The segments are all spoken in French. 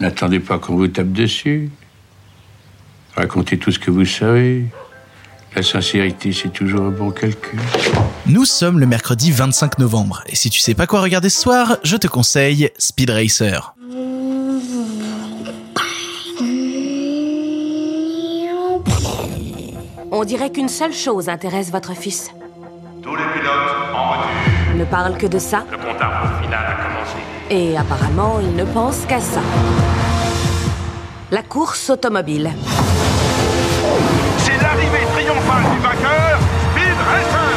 N'attendez pas qu'on vous tape dessus. Racontez tout ce que vous savez. La sincérité, c'est toujours un bon calcul. Nous sommes le mercredi 25 novembre, et si tu sais pas quoi regarder ce soir, je te conseille Speed Racer. On dirait qu'une seule chose intéresse votre fils. Tous les pilotes en voiture. Ne parle que de ça, Le compte à rebours final a commencé. Et apparemment, il ne pense qu'à ça. La course automobile. C'est l'arrivée triomphale du vainqueur, Speed Racer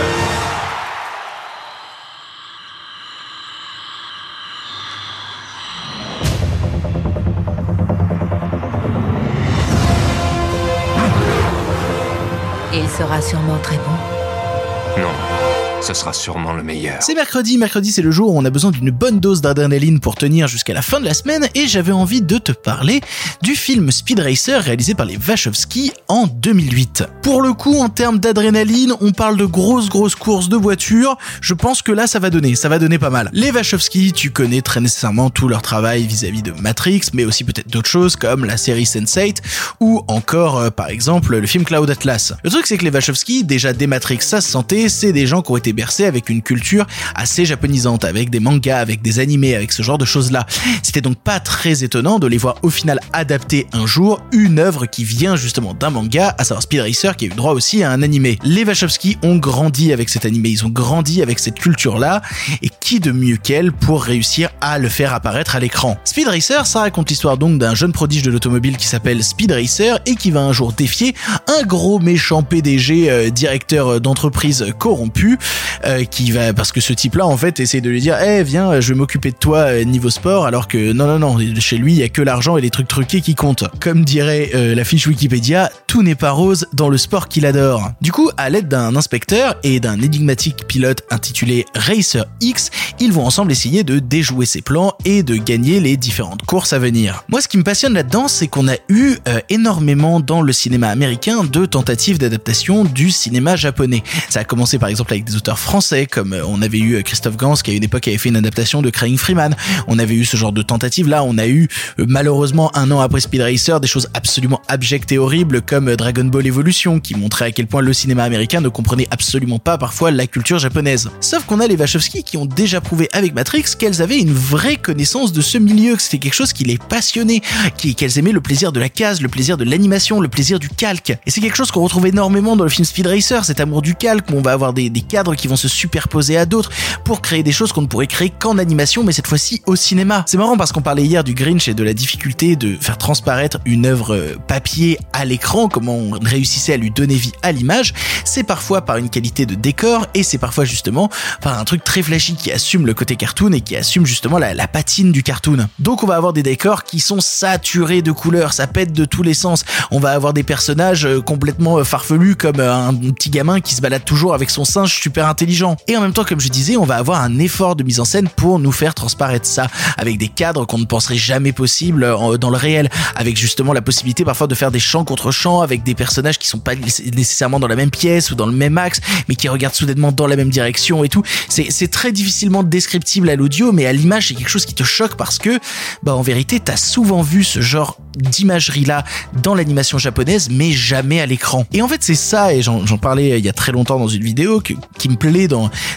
Il sera sûrement très bon. Non, ce sera sûrement le meilleur. C'est mercredi, mercredi c'est le jour où on a besoin d'une bonne dose d'adrénaline pour tenir jusqu'à la fin de la semaine et j'avais envie de te parler du film Speed Racer réalisé par les Wachowski en 2008. Pour le coup, en termes d'adrénaline, on parle de grosses grosses courses de voitures, je pense que là ça va donner, ça va donner pas mal. Les Wachowski, tu connais très nécessairement tout leur travail vis-à-vis de Matrix, mais aussi peut-être d'autres choses comme la série Sense8 ou encore euh, par exemple le film Cloud Atlas. Le truc c'est que les Wachowski, déjà des Matrix ça se sentait, c'est des gens qui ont été bercés avec une culture assez japonisante, avec des mangas, avec des animés, avec ce genre de choses-là. C'était donc pas très étonnant de les voir au final adapter un jour une œuvre qui vient justement d'un manga, à savoir Speed Racer, qui a eu droit aussi à un animé. Les Wachowski ont grandi avec cet animé, ils ont grandi avec cette culture-là, et qui de mieux qu'elle pour réussir à le faire apparaître à l'écran? Speed Racer, ça raconte l'histoire donc d'un jeune prodige de l'automobile qui s'appelle Speed Racer et qui va un jour défier un gros méchant PDG, euh, directeur d'entreprise corrompu, euh, qui va parce que ce type-là en fait essaie de lui dire, eh viens, je vais m'occuper de toi euh, niveau sport, alors que non non non, chez lui il y a que l'argent et les trucs truqués qui comptent. Comme dirait euh, la fiche Wikipédia, tout n'est pas rose dans le sport qu'il adore. Du coup, à l'aide d'un inspecteur et d'un énigmatique pilote intitulé Racer X, ils vont ensemble essayer de déjouer ses plans et de gagner les différentes courses à venir. Moi, ce qui me passionne là-dedans, c'est qu'on a eu euh, énormément dans le cinéma américain de tentatives d'adaptation du cinéma japonais. Ça a commencé par exemple avec des auteurs français, comme euh, on avait eu euh, Christophe Gans qui à une époque avait fait une adaptation de Crying Freeman. On avait eu ce genre de tentatives là. On a eu euh, malheureusement un an après Speed Racer des choses absolument abjectes et horribles comme Dragon Ball Evolution qui montrait à quel point le cinéma américain ne comprenait absolument pas parfois la culture japonaise. Sauf qu'on a les Wachowski qui ont déjà prouvé avec Matrix qu'elles avaient une vraie connaissance de ce milieu, que c'était quelque chose qui les passionnait, qu'elles aimaient le plaisir de la case, le plaisir de l'animation, le plaisir du calque. Et c'est quelque chose qu'on retrouve énormément dans le film Speed Racer, cet amour du calque où on va avoir des, des cadres qui vont se superposer à d'autres pour créer des choses qu'on ne pourrait créer qu'en animation, mais cette fois-ci au cinéma. C'est marrant parce qu'on parlait hier du Grinch et de la difficulté de faire transparaître une œuvre euh, papier à l'écran, comment on réussissait à lui donner vie à l'image. C'est parfois par une qualité de décor et c'est parfois justement par un truc très flashy qui assume le côté cartoon et qui assume justement la, la patine du cartoon. Donc on va avoir des décors qui sont saturés de couleurs, ça pète de tous les sens. On va avoir des personnages euh, complètement euh, farfelus comme un petit gamin qui se balade toujours avec son singe super intelligent. Et en même temps, comme je disais, on va avoir un effort de mise en scène pour nous faire transparaître ça avec des cadres qu'on ne penserait jamais possible euh, dans le réel, avec justement la possibilité parfois de faire des champs contre champs avec des personnages qui sont pas nécessairement dans la même pièce ou dans le même axe, mais qui regardent soudainement dans la même direction et tout. C'est très difficilement descriptible à l'audio, mais à l'image c'est quelque chose qui te choque parce que, bah en vérité, t'as souvent vu ce genre d'imagerie là dans l'animation japonaise, mais jamais à l'écran. Et en fait c'est ça, et j'en parlais il y a très longtemps dans une vidéo qui me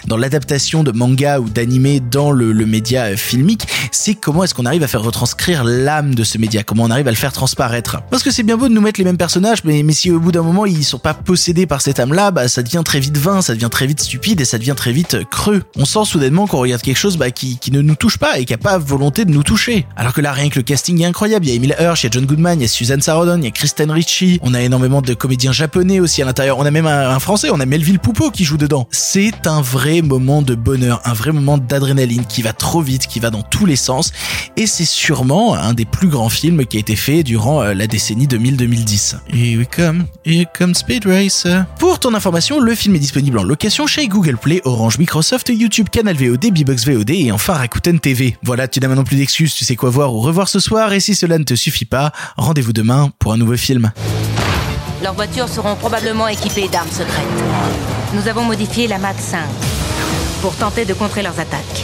dans l'adaptation de manga ou d'animé dans le, le média euh, filmique, c'est comment est-ce qu'on arrive à faire retranscrire l'âme de ce média, comment on arrive à le faire transparaître? Parce que c'est bien beau de nous mettre les mêmes personnages, mais, mais si au bout d'un moment ils sont pas possédés par cette âme-là, bah ça devient très vite vain, ça devient très vite stupide et ça devient très vite euh, creux. On sent soudainement qu'on regarde quelque chose bah, qui, qui ne nous touche pas et qui a pas volonté de nous toucher. Alors que là, rien que le casting est incroyable. Il y a Emile Hirsch, il y a John Goodman, il y a Suzanne Sarandon, il y a Kristen Ritchie. On a énormément de comédiens japonais aussi à l'intérieur. On a même un, un français, on a Melville Poupeau qui joue dedans. C'est un vrai moment de bonheur, un vrai moment d'adrénaline qui va trop vite, qui va dans tous les sens. Et c'est sûrement un des plus grands films qui a été fait durant euh, la décennie 2000-2010. Here we come, here comes Speed Racer. Pour ton information, le film est disponible en location chez Google Play, Orange, Microsoft, YouTube, Canal VOD, Bbox VOD et enfin Rakuten TV. Voilà, tu n'as maintenant plus d'excuses, tu sais quoi voir ou revoir ce soir et si cela ne te suffit pas, rendez-vous demain pour un nouveau film. Leurs voitures seront probablement équipées d'armes secrètes. Nous avons modifié la Mach 5 pour tenter de contrer leurs attaques.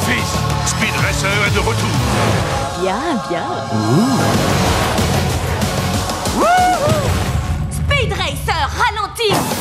fils Speed Racer est de retour. Bien, bien. Speed Racer, ralentis